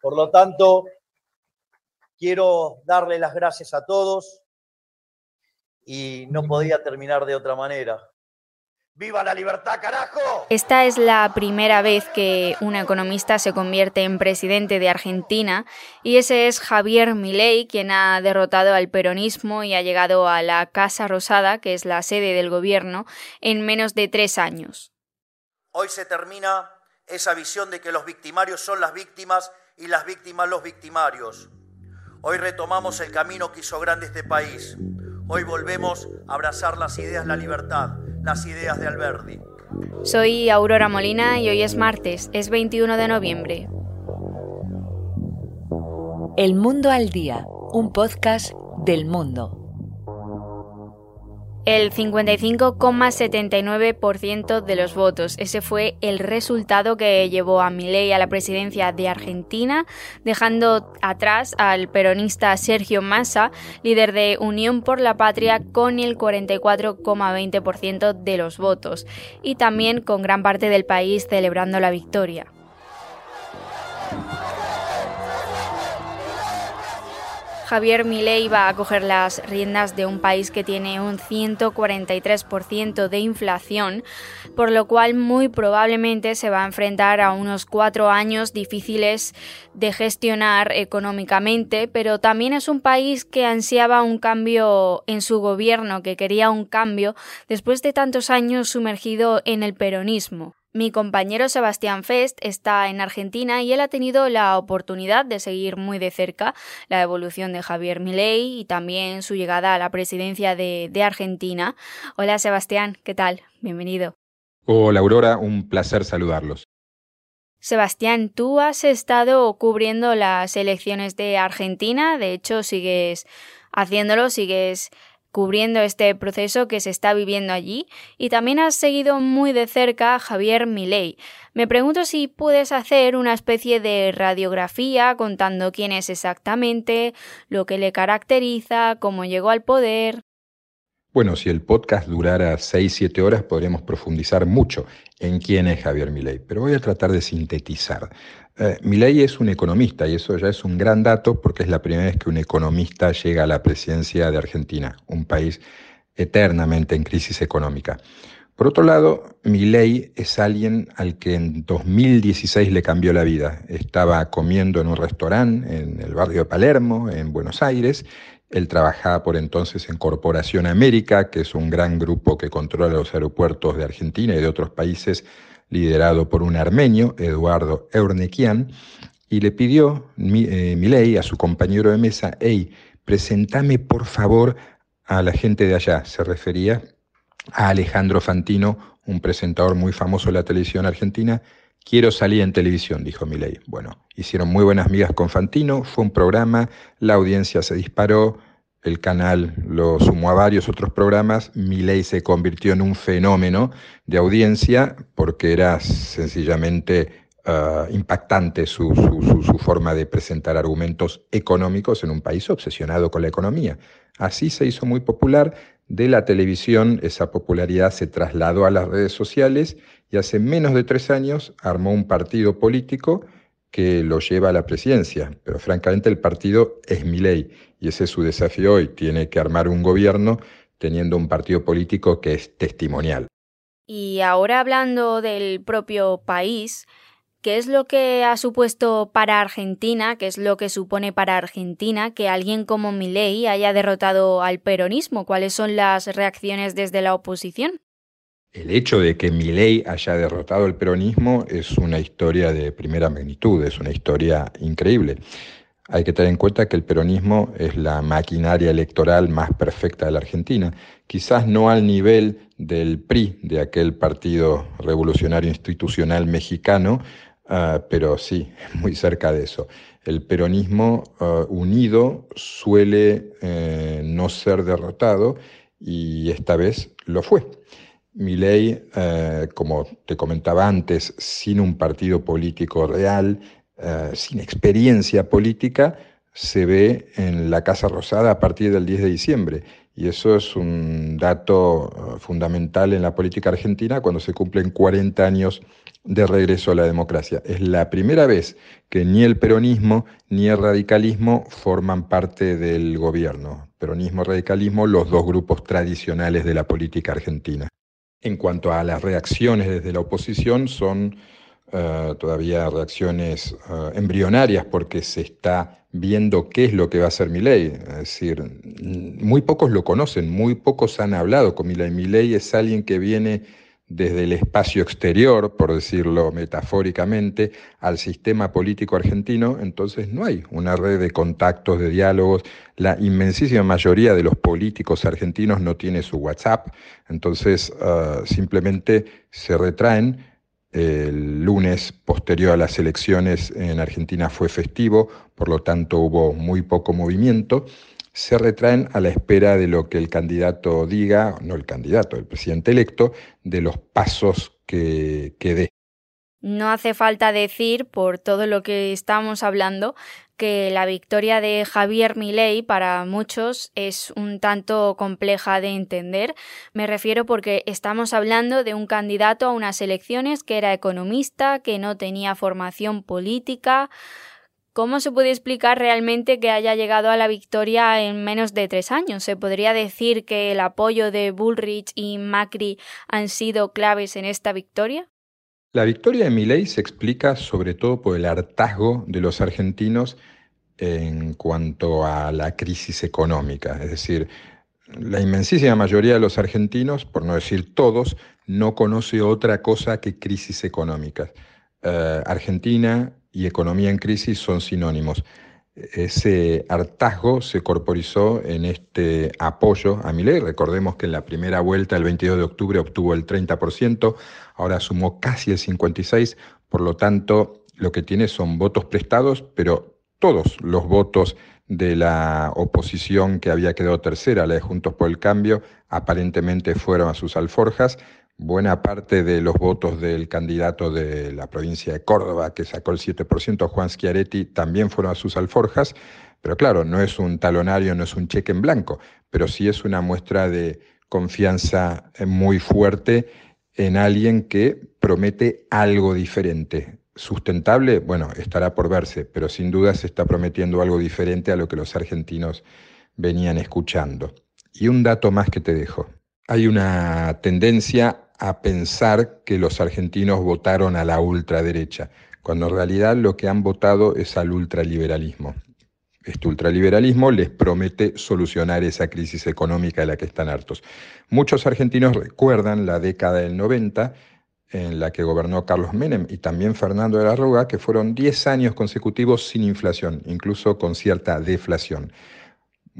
Por lo tanto, quiero darle las gracias a todos y no podía terminar de otra manera. ¡Viva la libertad, carajo! Esta es la primera vez que un economista se convierte en presidente de Argentina y ese es Javier Milei, quien ha derrotado al peronismo y ha llegado a la Casa Rosada, que es la sede del gobierno, en menos de tres años. Hoy se termina esa visión de que los victimarios son las víctimas y las víctimas los victimarios. Hoy retomamos el camino que hizo grande este país. Hoy volvemos a abrazar las ideas de la libertad, las ideas de Alberdi. Soy Aurora Molina y hoy es martes, es 21 de noviembre. El Mundo al Día, un podcast del mundo. El 55,79% de los votos. Ese fue el resultado que llevó a Milei a la presidencia de Argentina, dejando atrás al peronista Sergio Massa, líder de Unión por la Patria, con el 44,20% de los votos, y también con gran parte del país celebrando la victoria. Javier Milei va a coger las riendas de un país que tiene un 143% de inflación, por lo cual muy probablemente se va a enfrentar a unos cuatro años difíciles de gestionar económicamente, pero también es un país que ansiaba un cambio en su gobierno, que quería un cambio después de tantos años sumergido en el peronismo. Mi compañero Sebastián Fest está en Argentina y él ha tenido la oportunidad de seguir muy de cerca la evolución de Javier Milei y también su llegada a la presidencia de, de Argentina. Hola Sebastián, ¿qué tal? Bienvenido. Hola Aurora, un placer saludarlos. Sebastián, tú has estado cubriendo las elecciones de Argentina, de hecho sigues haciéndolo, sigues cubriendo este proceso que se está viviendo allí y también has seguido muy de cerca a Javier Milei. Me pregunto si puedes hacer una especie de radiografía contando quién es exactamente, lo que le caracteriza, cómo llegó al poder. Bueno, si el podcast durara 6-7 horas podríamos profundizar mucho en quién es Javier Milei, pero voy a tratar de sintetizar. Eh, Milei es un economista y eso ya es un gran dato porque es la primera vez que un economista llega a la presidencia de Argentina, un país eternamente en crisis económica. Por otro lado, Milei es alguien al que en 2016 le cambió la vida. Estaba comiendo en un restaurante en el barrio de Palermo, en Buenos Aires, él trabajaba por entonces en Corporación América, que es un gran grupo que controla los aeropuertos de Argentina y de otros países, liderado por un armenio, Eduardo Eurnequian, y le pidió eh, Milei a su compañero de mesa, hey, presentame por favor a la gente de allá. Se refería a Alejandro Fantino, un presentador muy famoso de la televisión argentina. Quiero salir en televisión, dijo Milei. Bueno, hicieron muy buenas migas con Fantino, fue un programa, la audiencia se disparó, el canal lo sumó a varios otros programas, Milei se convirtió en un fenómeno de audiencia porque era sencillamente ah, impactante su, su, forma de presentar argumentos económicos en un país obsesionado con la economía. Así se hizo muy popular. De la televisión esa popularidad se trasladó a las redes sociales y hace menos de tres años armó un partido político que lo lleva a la presidencia, pero francamente el partido es mi ley y ese es su desafío hoy, tiene que armar un gobierno teniendo un partido político que es testimonial. Y ahora hablando del propio país, ¿qué es lo que ha supuesto para Argentina, qué es lo que supone para Argentina que alguien como Milei haya derrotado al peronismo? ¿Cuáles son las reacciones desde la oposición? El hecho de que Milei haya derrotado el peronismo es una historia de primera magnitud, es una historia increíble. Hay que tener en cuenta que el peronismo es la maquinaria electoral más perfecta de la Argentina, quizás no al nivel del PRI, de aquel Partido Revolucionario Institucional Mexicano, ah, pero sí, muy cerca de eso. El peronismo ah, unido suele eh, no ser derrotado y esta vez lo fue. Milei, eh, como te comentaba antes, sin un partido político real, eh, sin experiencia política, se ve en la Casa Rosada a partir del 10 de diciembre. Y eso es un dato eh, fundamental en la política argentina cuando se cumplen 40 años de regreso a la democracia. Es la primera vez que ni el peronismo ni el radicalismo forman parte del gobierno. Peronismo, radicalismo, los dos grupos tradicionales de la política argentina. En cuanto a las reacciones desde la oposición, son eh, todavía reacciones eh, embrionarias porque se está viendo qué es lo que va a hacer Milei. Es decir, muy pocos lo conocen, muy pocos han hablado con Milei. Milei es alguien que viene desde el espacio exterior, por decirlo metafóricamente, al sistema político argentino, entonces no hay una red de contactos, de diálogos. La inmensísima mayoría de los políticos argentinos no tiene su WhatsApp, entonces eh, simplemente se retraen el lunes posterior a las elecciones en Argentina fue festivo, por lo tanto hubo muy poco movimiento. Se retraen a la espera de lo que el candidato diga, no el candidato, el presidente electo, de los pasos que, que dé. No hace falta decir, por todo lo que estamos hablando, que la victoria de Javier Milei para muchos es un tanto compleja de entender. Me refiero porque estamos hablando de un candidato a unas elecciones que era economista, que no tenía formación política. ¿Cómo se puede explicar realmente que haya llegado a la victoria en menos de tres años? ¿Se podría decir que el apoyo de Bullrich y Macri han sido claves en esta victoria? La victoria de Milei se explica sobre todo por el hartazgo de los argentinos en cuanto a la crisis económica. Es decir, la inmensísima mayoría de los argentinos, por no decir todos, no conoce otra cosa que crisis económica. Eh, Argentina y economía en crisis son sinónimos. Ese hartazgo se corporizó en este apoyo a Milei. Recordemos que en la primera vuelta, el 22 de octubre, obtuvo el 30%, ahora sumó casi el 56%, por lo tanto, lo que tiene son votos prestados, pero todos los votos de la oposición que había quedado tercera, la de Juntos por el Cambio, aparentemente fueron a sus alforjas buena parte de los votos del candidato de la provincia de Córdoba, que sacó el 7%, Juan Schiaretti, también fueron a sus alforjas, pero claro, no es un talonario, no es un cheque en blanco, pero sí es una muestra de confianza eh, muy fuerte en alguien que promete algo diferente. Sustentable, bueno, estará por verse, pero sin duda se está prometiendo algo diferente a lo que los argentinos venían escuchando. Y un dato más que te dejo. Hay una tendencia a pensar que los argentinos votaron a la ultraderecha, cuando en realidad lo que han votado es al ultraliberalismo. Este ultraliberalismo les promete solucionar esa crisis económica de la que están hartos. Muchos argentinos recuerdan la década del 90 en la que gobernó Carlos Menem y también Fernando de la Rúa, que fueron 10 años consecutivos sin inflación, incluso con cierta deflación.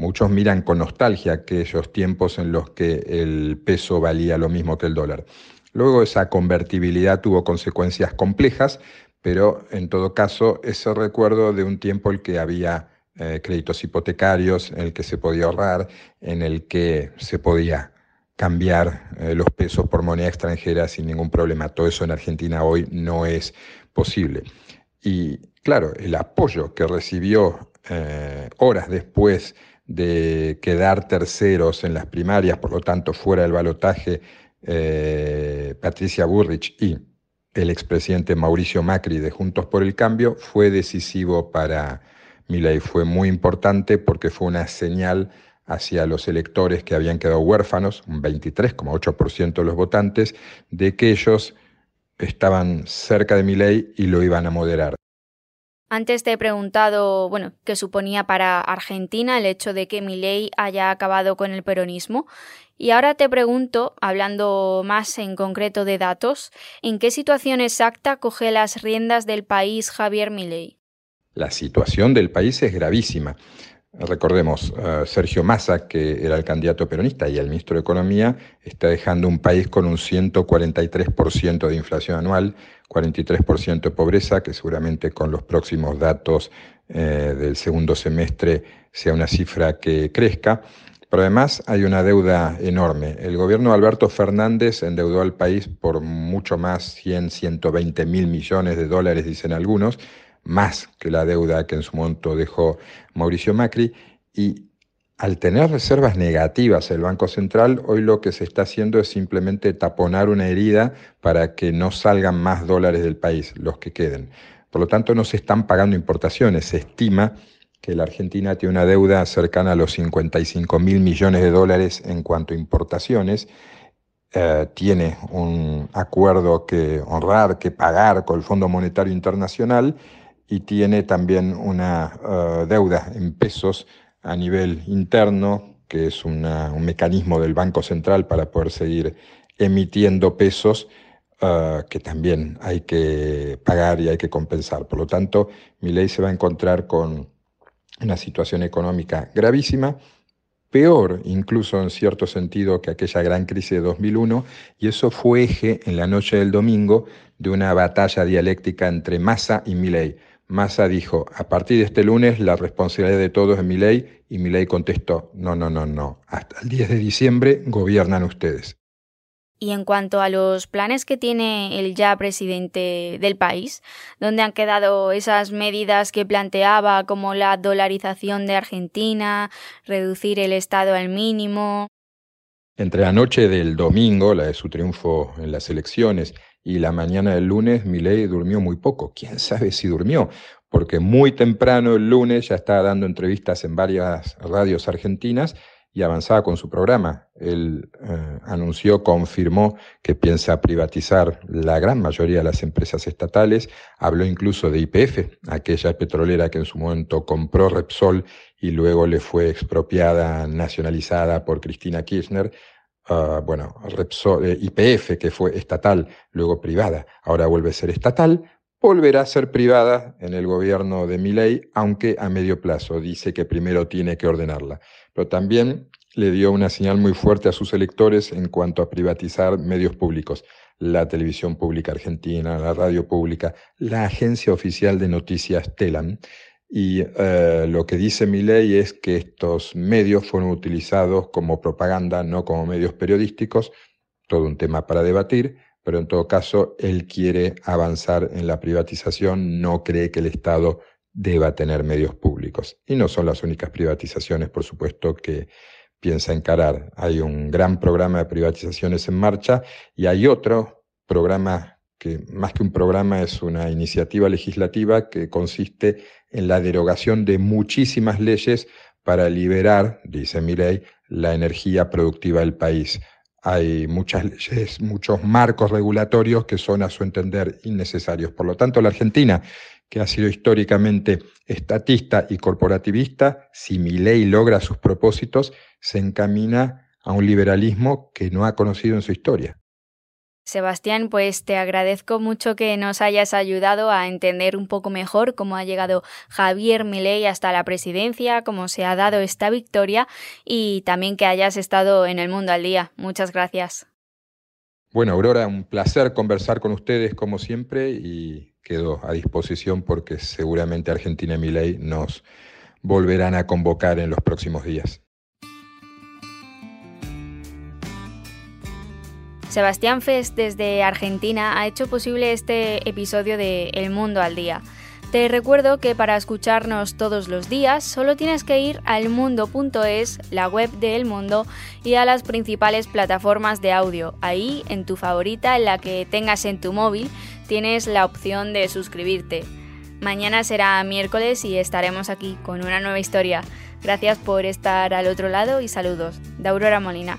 Muchos miran con nostalgia aquellos tiempos en los que el peso valía lo mismo que el dólar. Luego esa convertibilidad tuvo consecuencias complejas, pero en todo caso ese recuerdo de un tiempo en el que había eh, créditos hipotecarios, en el que se podía ahorrar, en el que se podía cambiar eh, los pesos por moneda extranjera sin ningún problema. Todo eso en Argentina hoy no es posible. Y claro, el apoyo que recibió eh, horas después de quedar terceros en las primarias, por lo tanto fuera del balotaje, eh, Patricia Burrich y el expresidente Mauricio Macri de Juntos por el Cambio, fue decisivo para Milei. Fue muy importante porque fue una señal hacia los electores que habían quedado huérfanos, un 23,8% de los votantes, de que ellos estaban cerca de Milei y lo iban a moderar. Antes te he preguntado, bueno, qué suponía para Argentina el hecho de que Milei haya acabado con el peronismo. Y ahora te pregunto, hablando más en concreto de datos, ¿en qué situación exacta coge las riendas del país Javier Milei? La situación del país es gravísima. Recordemos, uh, Sergio Massa, que era el candidato peronista y el ministro de Economía, está dejando un país con un 143% de inflación anual, 43% de pobreza, que seguramente con los próximos datos eh, del segundo semestre sea una cifra que crezca. Pero además hay una deuda enorme. El gobierno de Alberto Fernández endeudó al país por mucho más, 100, 120 mil millones de dólares, dicen algunos, más que la deuda que en su momento dejó Mauricio Macri y al tener reservas negativas el Banco Central, hoy lo que se está haciendo es simplemente taponar una herida para que no salgan más dólares del país, los que queden. Por lo tanto, no se están pagando importaciones. Se estima que la Argentina tiene una deuda cercana a los 55 mil millones de dólares en cuanto a importaciones. Eh, tiene un acuerdo que honrar, que pagar con el Fondo Monetario Internacional y tiene también una eh, deuda en pesos a nivel interno, que es un mecanismo del Banco Central para poder seguir emitiendo pesos ah, que también hay que pagar y hay que compensar. Por lo tanto, mi ley se va a encontrar con una situación económica gravísima, peor incluso en cierto sentido que aquella gran crisis de 2001, y eso fue eje en la noche del domingo de una batalla dialéctica entre Massa y Milei Massa dijo, a partir de este lunes la responsabilidad de todos es mi ley, y mi ley contestó, no, no, no, no, hasta el 10 de diciembre gobiernan ustedes. Y en cuanto a los planes que tiene el ya presidente del país, ¿dónde han quedado esas medidas que planteaba como la dolarización de Argentina, reducir el Estado al mínimo? Entre la noche del domingo, la de su triunfo en las elecciones, y la mañana del lunes Milei durmió muy poco. ¿Quién sabe si durmió? Porque muy temprano el lunes ya estaba dando entrevistas en varias radios argentinas y avanzaba con su programa. Él eh, anunció, confirmó que piensa privatizar la gran mayoría de las empresas estatales, habló incluso de IPF, aquella petrolera que en su momento compró Repsol y luego le fue expropiada, nacionalizada por Cristina Kirchner, Bueno, IPF, eh, que fue estatal, luego privada, ahora vuelve a ser estatal, volverá a ser privada en el gobierno de Milei, aunque a medio plazo. Dice que primero tiene que ordenarla. Pero también le dio una señal muy fuerte a sus electores en cuanto a privatizar medios públicos. La televisión pública argentina, la radio pública, la agencia oficial de noticias Telam, y eh, lo que dice mi ley es que estos medios fueron utilizados como propaganda, no como medios periodísticos, todo un tema para debatir, pero en todo caso él quiere avanzar en la privatización, no cree que el Estado deba tener medios públicos. Y no son las únicas privatizaciones, por supuesto, que piensa encarar. Hay un gran programa de privatizaciones en marcha y hay otro programa que más que un programa es una iniciativa legislativa que consiste en la derogación de muchísimas leyes para liberar, dice mi ley, la energía productiva del país. Hay muchas leyes, muchos marcos regulatorios que son a su entender innecesarios. Por lo tanto, la Argentina, que ha sido históricamente estatista y corporativista, si mi ley logra sus propósitos, se encamina a un liberalismo que no ha conocido en su historia. Sebastián, pues te agradezco mucho que nos hayas ayudado a entender un poco mejor cómo ha llegado Javier Milei hasta la presidencia, cómo se ha dado esta victoria y también que hayas estado en el mundo al día. Muchas gracias. Bueno, Aurora, un placer conversar con ustedes como siempre y quedo a disposición porque seguramente Argentina y Milei nos volverán a convocar en los próximos días. Sebastián Fest desde Argentina ha hecho posible este episodio de El Mundo al Día. Te recuerdo que para escucharnos todos los días solo tienes que ir al mundo.es, la web de El Mundo, y a las principales plataformas de audio. Ahí, en tu favorita, en la que tengas en tu móvil, tienes la opción de suscribirte. Mañana será miércoles y estaremos aquí con una nueva historia. Gracias por estar al otro lado y saludos. De Aurora Molina.